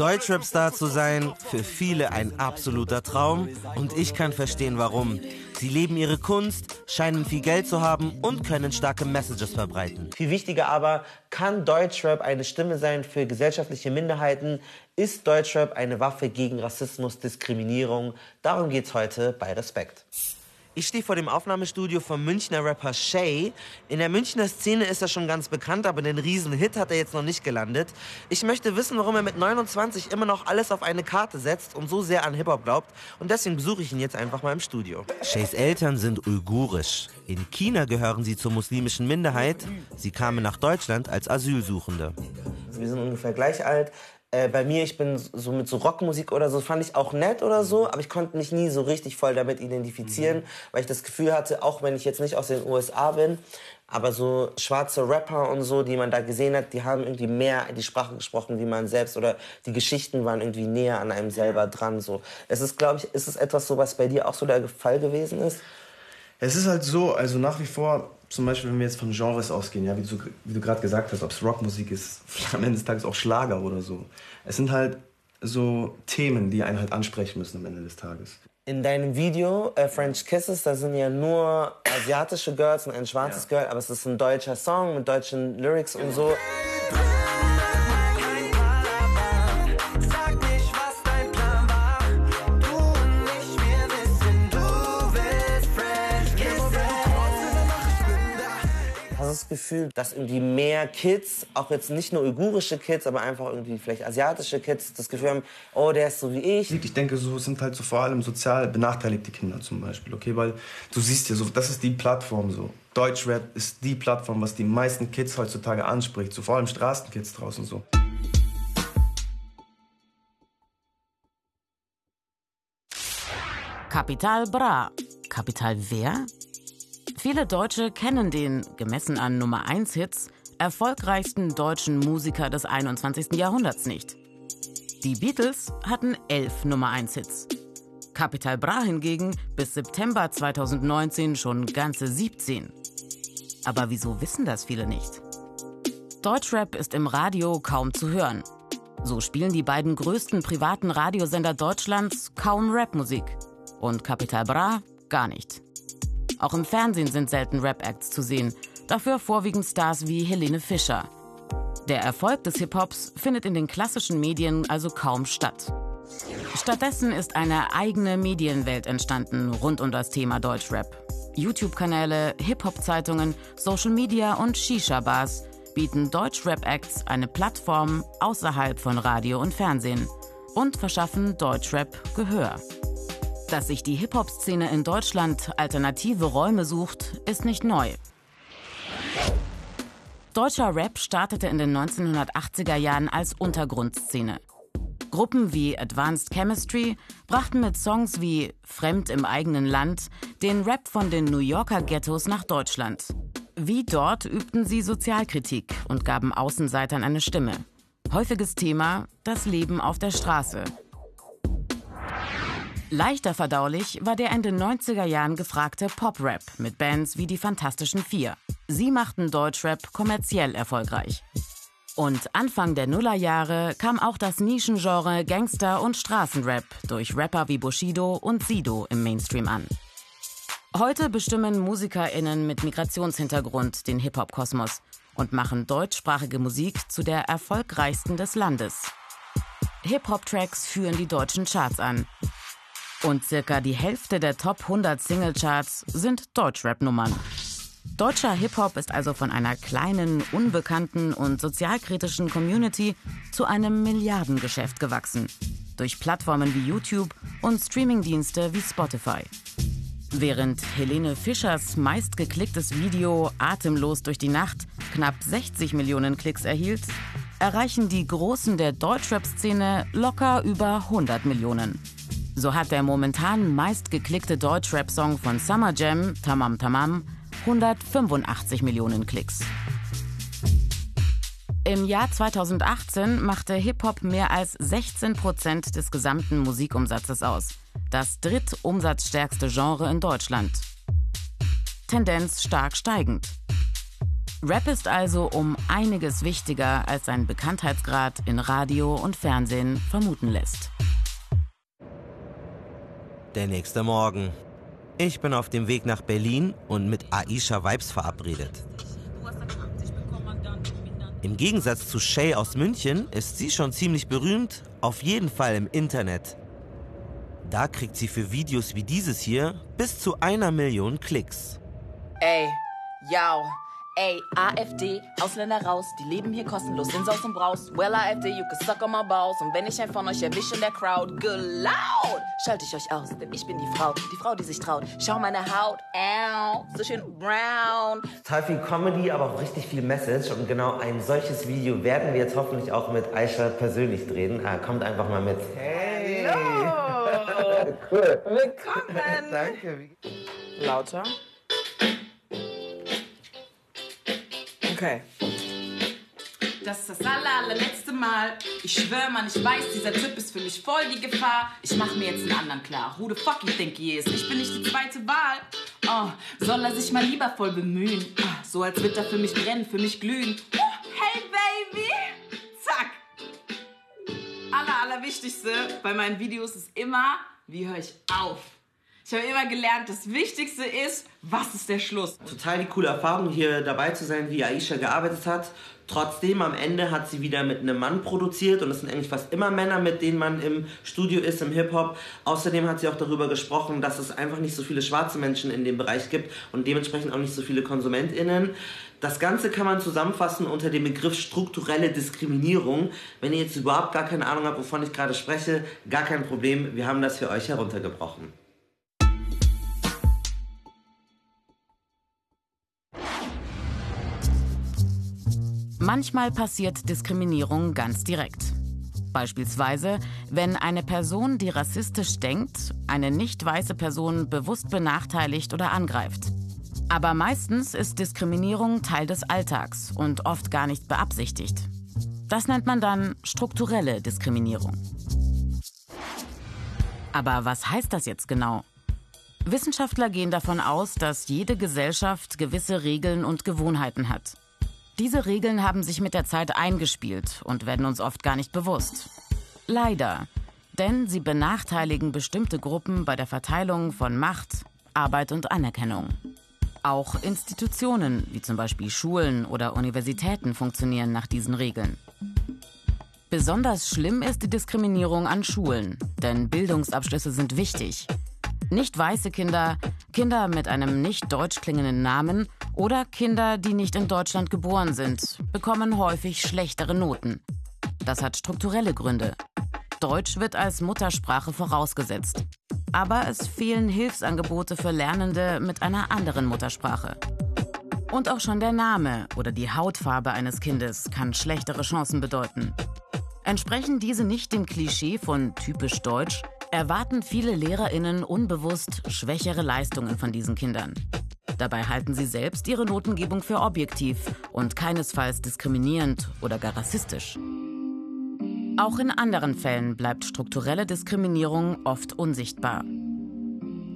Deutschrap-Star zu sein, für viele ein absoluter Traum. Und ich kann verstehen, warum. Sie leben ihre Kunst, scheinen viel Geld zu haben und können starke Messages verbreiten. Viel wichtiger aber, kann Deutschrap eine Stimme sein für gesellschaftliche Minderheiten? Ist Deutschrap eine Waffe gegen Rassismus, Diskriminierung? Darum geht's heute bei Respekt. Ich stehe vor dem Aufnahmestudio vom Münchner Rapper Shay. In der Münchner Szene ist er schon ganz bekannt, aber den Riesenhit hat er jetzt noch nicht gelandet. Ich möchte wissen, warum er mit 29 immer noch alles auf eine Karte setzt und so sehr an Hip-Hop glaubt. Und deswegen besuche ich ihn jetzt einfach mal im Studio. Shays Eltern sind uigurisch. In China gehören sie zur muslimischen Minderheit. Sie kamen nach Deutschland als Asylsuchende. Wir sind ungefähr gleich alt. Äh, bei mir, ich bin so mit so Rockmusik oder so, fand ich auch nett oder so, aber ich konnte mich nie so richtig voll damit identifizieren, mhm. weil ich das Gefühl hatte, auch wenn ich jetzt nicht aus den USA bin, aber so schwarze Rapper und so, die man da gesehen hat, die haben irgendwie mehr die Sprache gesprochen, wie man selbst oder die Geschichten waren irgendwie näher an einem selber dran. So, es ist, glaube ich, ist es etwas so, was bei dir auch so der Fall gewesen ist? Es ist halt so, also nach wie vor zum Beispiel, wenn wir jetzt von Genres ausgehen, ja, wie du, wie du gerade gesagt hast, ob es Rockmusik ist, am Ende des Tages auch Schlager oder so. Es sind halt so Themen, die einen halt ansprechen müssen am Ende des Tages. In deinem Video äh, French Kisses, da sind ja nur asiatische Girls und ein schwarzes ja. Girl, aber es ist ein deutscher Song mit deutschen Lyrics und so. Das Gefühl, dass irgendwie mehr Kids, auch jetzt nicht nur uigurische Kids, aber einfach irgendwie vielleicht asiatische Kids, das Gefühl haben, oh, der ist so wie ich. Ich denke, so sind halt so vor allem sozial benachteiligte Kinder zum Beispiel, okay, weil du siehst ja so, das ist die Plattform so. Deutschrap ist die Plattform, was die meisten Kids heutzutage anspricht, so vor allem Straßenkids draußen so. Kapital Bra. Kapital wer? Viele Deutsche kennen den, gemessen an Nummer 1 Hits, erfolgreichsten deutschen Musiker des 21. Jahrhunderts nicht. Die Beatles hatten elf Nummer 1 Hits. Capital Bra hingegen bis September 2019 schon ganze 17. Aber wieso wissen das viele nicht? Deutschrap ist im Radio kaum zu hören. So spielen die beiden größten privaten Radiosender Deutschlands kaum Rapmusik. Und Capital Bra gar nicht. Auch im Fernsehen sind selten Rap-Acts zu sehen, dafür vorwiegend Stars wie Helene Fischer. Der Erfolg des Hip-Hops findet in den klassischen Medien also kaum statt. Stattdessen ist eine eigene Medienwelt entstanden rund um das Thema Deutschrap. YouTube-Kanäle, Hip-Hop-Zeitungen, Social Media und Shisha-Bars bieten Deutschrap-Acts eine Plattform außerhalb von Radio und Fernsehen und verschaffen Deutschrap Gehör. Dass sich die Hip-Hop-Szene in Deutschland alternative Räume sucht, ist nicht neu. Deutscher Rap startete in den 1980er Jahren als Untergrundszene. Gruppen wie Advanced Chemistry brachten mit Songs wie Fremd im eigenen Land den Rap von den New Yorker Ghettos nach Deutschland. Wie dort übten sie Sozialkritik und gaben Außenseitern eine Stimme. Häufiges Thema das Leben auf der Straße. Leichter verdaulich war der in den 90er Jahren gefragte Pop-Rap mit Bands wie die Fantastischen Vier. Sie machten Deutschrap kommerziell erfolgreich. Und Anfang der Nullerjahre kam auch das Nischengenre Gangster- und Straßenrap durch Rapper wie Bushido und Sido im Mainstream an. Heute bestimmen MusikerInnen mit Migrationshintergrund den Hip-Hop-Kosmos und machen deutschsprachige Musik zu der erfolgreichsten des Landes. Hip-Hop-Tracks führen die deutschen Charts an und circa die Hälfte der Top 100 Singlecharts sind Deutschrap-Nummern. Deutscher Hip-Hop ist also von einer kleinen, unbekannten und sozialkritischen Community zu einem Milliardengeschäft gewachsen. Durch Plattformen wie YouTube und Streamingdienste wie Spotify. Während Helene Fischers meistgeklicktes Video Atemlos durch die Nacht knapp 60 Millionen Klicks erhielt, erreichen die Großen der Deutschrap-Szene locker über 100 Millionen. So hat der momentan meistgeklickte Deutschrap-Song von Summer Jam, Tamam Tamam, 185 Millionen Klicks. Im Jahr 2018 machte Hip-Hop mehr als 16 Prozent des gesamten Musikumsatzes aus. Das drittumsatzstärkste Genre in Deutschland. Tendenz stark steigend. Rap ist also um einiges wichtiger, als sein Bekanntheitsgrad in Radio und Fernsehen vermuten lässt. Der nächste Morgen. Ich bin auf dem Weg nach Berlin und mit Aisha Vibes verabredet. Im Gegensatz zu Shay aus München ist sie schon ziemlich berühmt, auf jeden Fall im Internet. Da kriegt sie für Videos wie dieses hier bis zu einer Million Klicks. Ey, yo, Ey, AfD, Ausländer raus, die leben hier kostenlos in Saus und Braus. Well, AfD, you can suck on my balls. Und wenn ich einen von euch erwische in der Crowd, gelaut, schalte ich euch aus, denn ich bin die Frau, die Frau, die sich traut. Schau meine Haut, ow, so schön brown. Total viel Comedy, aber auch richtig viel Message. Und genau ein solches Video werden wir jetzt hoffentlich auch mit Aisha persönlich drehen. Äh, kommt einfach mal mit. Hey! Hallo! cool. Willkommen! Danke. Lauter. Okay. Das ist das aller, allerletzte Mal. Ich schwör, man, ich weiß, dieser Typ ist für mich voll die Gefahr. Ich mach mir jetzt einen anderen klar. Who the fuck you think he is? Ich bin nicht die zweite Wahl. Oh, soll er sich mal lieber voll bemühen? Oh, so als wird er für mich brennen, für mich glühen. Oh, hey, Baby! Zack! Aller, allerwichtigste bei meinen Videos ist immer, wie höre ich auf? Ich habe immer gelernt, das Wichtigste ist, was ist der Schluss? Total die coole Erfahrung, hier dabei zu sein, wie Aisha gearbeitet hat. Trotzdem, am Ende hat sie wieder mit einem Mann produziert und es sind eigentlich fast immer Männer, mit denen man im Studio ist, im Hip-Hop. Außerdem hat sie auch darüber gesprochen, dass es einfach nicht so viele schwarze Menschen in dem Bereich gibt und dementsprechend auch nicht so viele KonsumentInnen. Das Ganze kann man zusammenfassen unter dem Begriff strukturelle Diskriminierung. Wenn ihr jetzt überhaupt gar keine Ahnung habt, wovon ich gerade spreche, gar kein Problem, wir haben das für euch heruntergebrochen. Manchmal passiert Diskriminierung ganz direkt. Beispielsweise, wenn eine Person, die rassistisch denkt, eine nicht weiße Person bewusst benachteiligt oder angreift. Aber meistens ist Diskriminierung Teil des Alltags und oft gar nicht beabsichtigt. Das nennt man dann strukturelle Diskriminierung. Aber was heißt das jetzt genau? Wissenschaftler gehen davon aus, dass jede Gesellschaft gewisse Regeln und Gewohnheiten hat. Diese Regeln haben sich mit der Zeit eingespielt und werden uns oft gar nicht bewusst. Leider, denn sie benachteiligen bestimmte Gruppen bei der Verteilung von Macht, Arbeit und Anerkennung. Auch Institutionen, wie zum Beispiel Schulen oder Universitäten, funktionieren nach diesen Regeln. Besonders schlimm ist die Diskriminierung an Schulen, denn Bildungsabschlüsse sind wichtig. Nicht weiße Kinder, Kinder mit einem nicht deutsch klingenden Namen oder Kinder, die nicht in Deutschland geboren sind, bekommen häufig schlechtere Noten. Das hat strukturelle Gründe. Deutsch wird als Muttersprache vorausgesetzt. Aber es fehlen Hilfsangebote für Lernende mit einer anderen Muttersprache. Und auch schon der Name oder die Hautfarbe eines Kindes kann schlechtere Chancen bedeuten. Entsprechen diese nicht dem Klischee von typisch deutsch, erwarten viele Lehrerinnen unbewusst schwächere Leistungen von diesen Kindern. Dabei halten sie selbst ihre Notengebung für objektiv und keinesfalls diskriminierend oder gar rassistisch. Auch in anderen Fällen bleibt strukturelle Diskriminierung oft unsichtbar.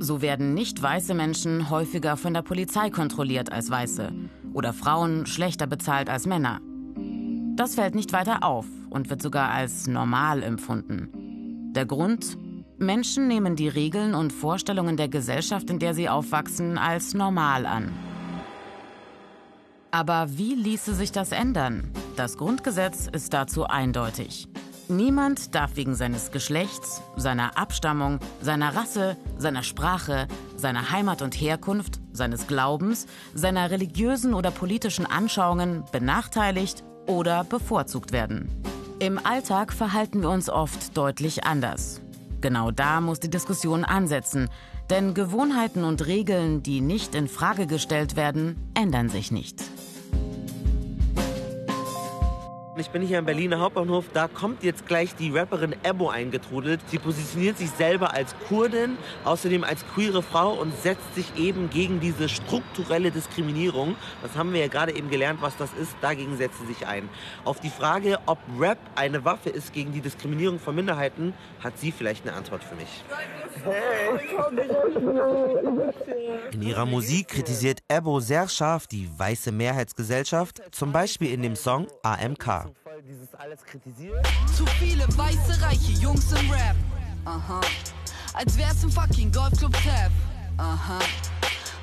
So werden nicht weiße Menschen häufiger von der Polizei kontrolliert als weiße oder Frauen schlechter bezahlt als Männer. Das fällt nicht weiter auf und wird sogar als normal empfunden. Der Grund? Menschen nehmen die Regeln und Vorstellungen der Gesellschaft, in der sie aufwachsen, als normal an. Aber wie ließe sich das ändern? Das Grundgesetz ist dazu eindeutig. Niemand darf wegen seines Geschlechts, seiner Abstammung, seiner Rasse, seiner Sprache, seiner Heimat und Herkunft, seines Glaubens, seiner religiösen oder politischen Anschauungen benachteiligt oder bevorzugt werden. Im Alltag verhalten wir uns oft deutlich anders. Genau da muss die Diskussion ansetzen, denn Gewohnheiten und Regeln, die nicht in Frage gestellt werden, ändern sich nicht. Ich bin hier am Berliner Hauptbahnhof. Da kommt jetzt gleich die Rapperin Ebo eingetrudelt. Sie positioniert sich selber als Kurdin, außerdem als queere Frau und setzt sich eben gegen diese strukturelle Diskriminierung. Das haben wir ja gerade eben gelernt, was das ist. Dagegen setzt sie sich ein. Auf die Frage, ob Rap eine Waffe ist gegen die Diskriminierung von Minderheiten, hat sie vielleicht eine Antwort für mich. In ihrer Musik kritisiert Ebo sehr scharf die weiße Mehrheitsgesellschaft, zum Beispiel in dem Song AMK dieses alles kritisiert. Zu viele weiße, reiche Jungs im Rap. Aha. Als wär's ein fucking Golfclub Tab. Aha.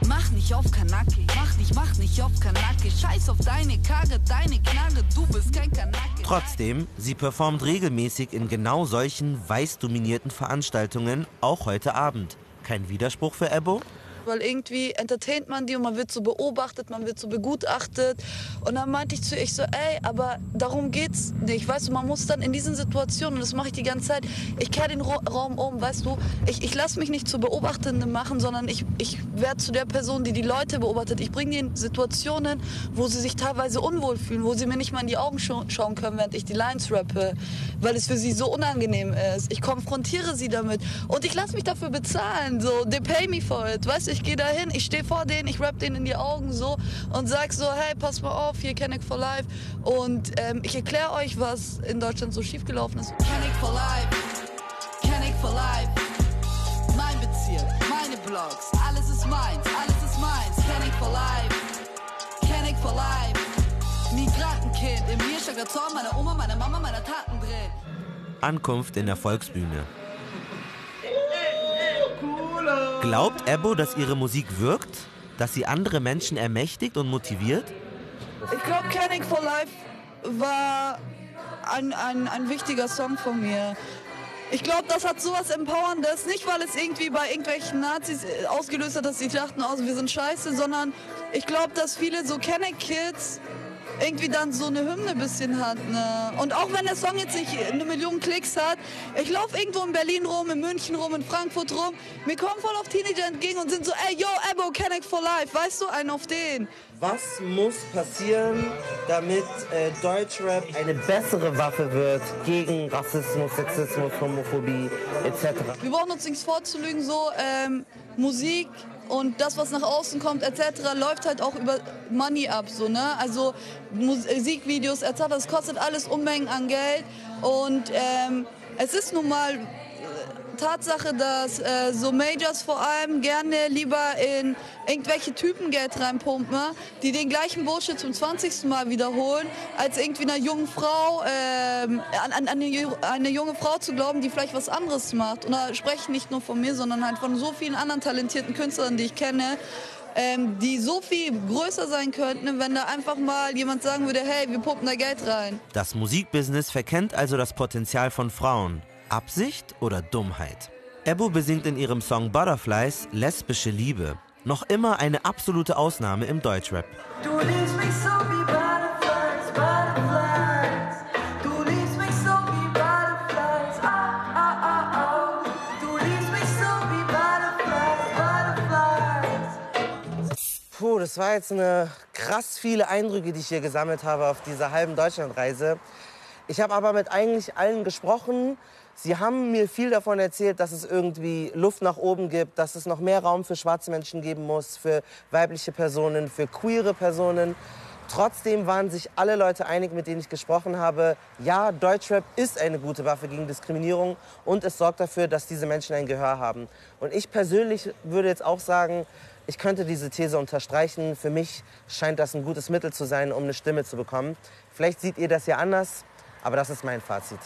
Mach nicht auf Kanake, mach nicht, mach nicht auf Kanake. Scheiß auf deine Karre, deine Knarre, du bist kein Kanake. Trotzdem, sie performt regelmäßig in genau solchen weiß dominierten Veranstaltungen, auch heute Abend. Kein Widerspruch für Ebo? Weil irgendwie entertaint man die und man wird so beobachtet, man wird so begutachtet. Und dann meinte ich zu ihr, ich so, ey, aber darum geht's nicht, weißt du, man muss dann in diesen Situationen, und das mache ich die ganze Zeit, ich kehre den Raum um, weißt du, ich, ich lasse mich nicht zur Beobachtenden machen, sondern ich, ich werde zu der Person, die die Leute beobachtet. Ich bringe die in Situationen, wo sie sich teilweise unwohl fühlen, wo sie mir nicht mal in die Augen scha schauen können, während ich die Lines rappe, weil es für sie so unangenehm ist. Ich konfrontiere sie damit und ich lasse mich dafür bezahlen, so, they pay me for it, weißt du, ich gehe dahin, ich stehe vor denen, ich rap denen in die Augen so und sag so, hey, pass mal auf, hier Kenneck for Life. Und ähm, ich erkläre euch, was in Deutschland so schiefgelaufen ist. Kenneck for Life, Kenneck for Life. Mein Bezirk, meine Blogs, alles ist meins, alles ist meins. Kenneck for Life, Kenneck for Life. Migrantenkind im Hirschberger Zorn, meine Oma, meine Mama, meine Taten drin. Ankunft in der Volksbühne. Glaubt Ebo, dass ihre Musik wirkt? Dass sie andere Menschen ermächtigt und motiviert? Ich glaube, Canning for Life war ein, ein, ein wichtiger Song von mir. Ich glaube, das hat sowas Empowerndes, nicht weil es irgendwie bei irgendwelchen Nazis äh, ausgelöst hat, dass sie dachten, oh, wir sind scheiße, sondern ich glaube, dass viele so Kenneck Kids irgendwie dann so eine Hymne bisschen hat. Ne? Und auch wenn der Song jetzt nicht eine Million Klicks hat, ich laufe irgendwo in Berlin rum, in München rum, in Frankfurt rum, mir kommen voll auf Teenager entgegen und sind so, ey, yo, Ebo, Connect for Life, weißt du, einen auf den. Was muss passieren, damit äh, Deutschrap eine bessere Waffe wird gegen Rassismus, Sexismus, Homophobie etc.? Wir brauchen uns nichts vorzulügen, so ähm, Musik und das, was nach außen kommt, etc., läuft halt auch über Money ab. So, ne? Also Musikvideos, etc., das kostet alles Unmengen an Geld. Und ähm, es ist nun mal Tatsache, dass äh, so Majors vor allem gerne lieber in irgendwelche Typen Geld reinpumpen, die den gleichen Bullshit zum 20. Mal wiederholen, als irgendwie einer jungen Frau, äh, an, an eine, eine, junge Frau zu glauben, die vielleicht was anderes macht. Und da spreche ich nicht nur von mir, sondern halt von so vielen anderen talentierten Künstlern, die ich kenne, ähm, die so viel größer sein könnten, wenn da einfach mal jemand sagen würde, hey, wir pumpen da Geld rein. Das Musikbusiness verkennt also das Potenzial von Frauen. Absicht oder Dummheit? Ebo besingt in ihrem Song Butterflies lesbische Liebe. Noch immer eine absolute Ausnahme im Deutschrap. Du liebst mich so wie Butterflies, Butterflies. Du liebst mich so wie Butterflies, ah, ah, ah, ah. Du liebst mich so wie Butterflies, Butterflies. Puh, das war jetzt eine krass viele Eindrücke, die ich hier gesammelt habe auf dieser halben Deutschlandreise. Ich habe aber mit eigentlich allen gesprochen, Sie haben mir viel davon erzählt, dass es irgendwie Luft nach oben gibt, dass es noch mehr Raum für schwarze Menschen geben muss, für weibliche Personen, für queere Personen. Trotzdem waren sich alle Leute einig, mit denen ich gesprochen habe, ja, Deutschrap ist eine gute Waffe gegen Diskriminierung und es sorgt dafür, dass diese Menschen ein Gehör haben. Und ich persönlich würde jetzt auch sagen, ich könnte diese These unterstreichen. Für mich scheint das ein gutes Mittel zu sein, um eine Stimme zu bekommen. Vielleicht seht ihr das ja anders, aber das ist mein Fazit.